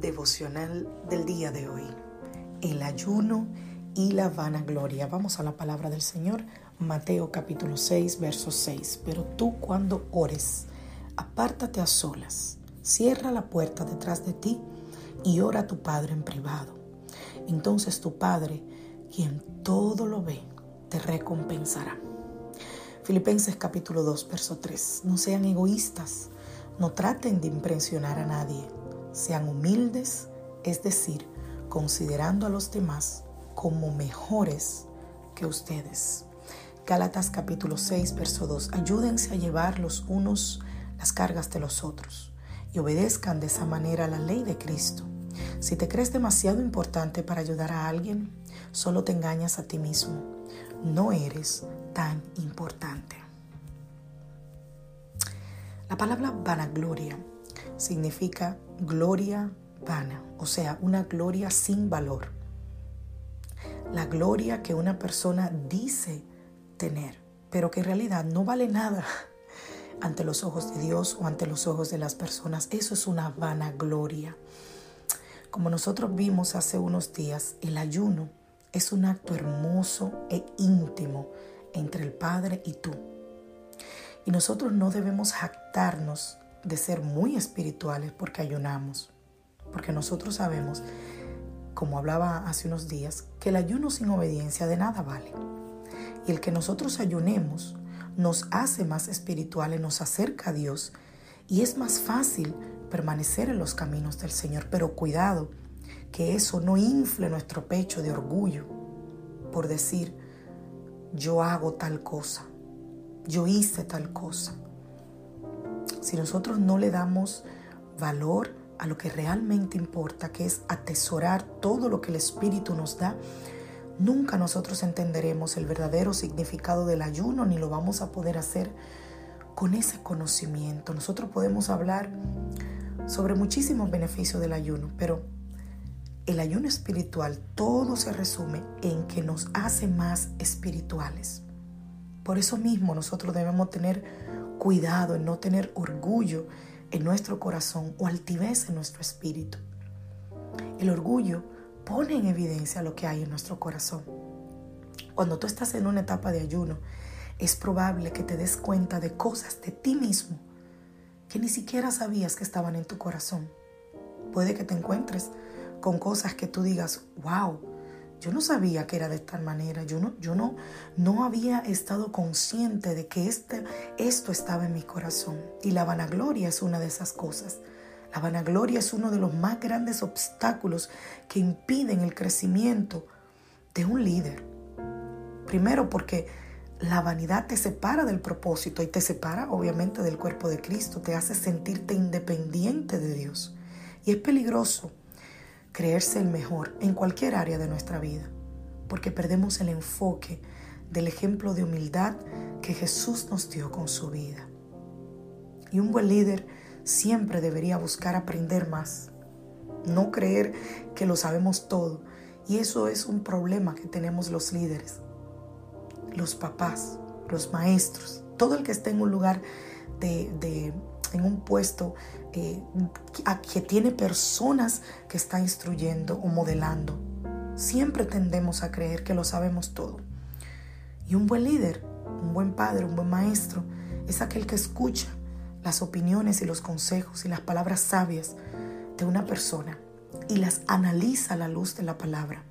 Devocional del día de hoy. El ayuno y la vanagloria. Vamos a la palabra del Señor, Mateo capítulo 6, verso 6. Pero tú cuando ores, apártate a solas, cierra la puerta detrás de ti y ora a tu Padre en privado. Entonces tu Padre, quien todo lo ve, te recompensará. Filipenses capítulo 2, verso 3. No sean egoístas, no traten de impresionar a nadie, sean humildes, es decir, considerando a los demás como mejores que ustedes. Gálatas capítulo 6, verso 2. Ayúdense a llevar los unos las cargas de los otros y obedezcan de esa manera la ley de Cristo. Si te crees demasiado importante para ayudar a alguien, solo te engañas a ti mismo. No eres tan importante. La palabra vanagloria significa gloria vana, o sea, una gloria sin valor la gloria que una persona dice tener, pero que en realidad no vale nada ante los ojos de Dios o ante los ojos de las personas. Eso es una vanagloria. Como nosotros vimos hace unos días, el ayuno es un acto hermoso e íntimo entre el Padre y tú. Y nosotros no debemos jactarnos de ser muy espirituales porque ayunamos, porque nosotros sabemos como hablaba hace unos días, que el ayuno sin obediencia de nada vale. Y el que nosotros ayunemos nos hace más espirituales, nos acerca a Dios y es más fácil permanecer en los caminos del Señor. Pero cuidado, que eso no infle nuestro pecho de orgullo por decir, yo hago tal cosa, yo hice tal cosa. Si nosotros no le damos valor a lo que realmente importa, que es atesorar todo lo que el Espíritu nos da, nunca nosotros entenderemos el verdadero significado del ayuno ni lo vamos a poder hacer con ese conocimiento. Nosotros podemos hablar sobre muchísimos beneficios del ayuno, pero el ayuno espiritual todo se resume en que nos hace más espirituales. Por eso mismo nosotros debemos tener cuidado en no tener orgullo en nuestro corazón o altivez en nuestro espíritu. El orgullo pone en evidencia lo que hay en nuestro corazón. Cuando tú estás en una etapa de ayuno, es probable que te des cuenta de cosas de ti mismo que ni siquiera sabías que estaban en tu corazón. Puede que te encuentres con cosas que tú digas, wow, yo no sabía que era de tal manera, yo no, yo no, no había estado consciente de que este, esto estaba en mi corazón. Y la vanagloria es una de esas cosas. La vanagloria es uno de los más grandes obstáculos que impiden el crecimiento de un líder. Primero porque la vanidad te separa del propósito y te separa obviamente del cuerpo de Cristo, te hace sentirte independiente de Dios. Y es peligroso creerse el mejor en cualquier área de nuestra vida, porque perdemos el enfoque del ejemplo de humildad que Jesús nos dio con su vida. Y un buen líder siempre debería buscar aprender más, no creer que lo sabemos todo. Y eso es un problema que tenemos los líderes, los papás, los maestros, todo el que esté en un lugar de, de en un puesto eh, que tiene personas que está instruyendo o modelando. Siempre tendemos a creer que lo sabemos todo. Y un buen líder, un buen padre, un buen maestro, es aquel que escucha las opiniones y los consejos y las palabras sabias de una persona y las analiza a la luz de la palabra.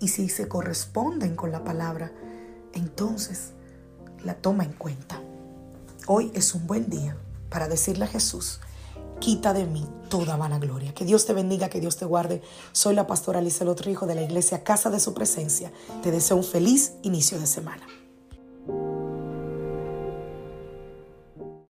Y si se corresponden con la palabra, entonces la toma en cuenta. Hoy es un buen día para decirle a Jesús quita de mí toda vanagloria. Que Dios te bendiga, que Dios te guarde. Soy la pastora Alice Trijo de la iglesia Casa de Su Presencia. Te deseo un feliz inicio de semana.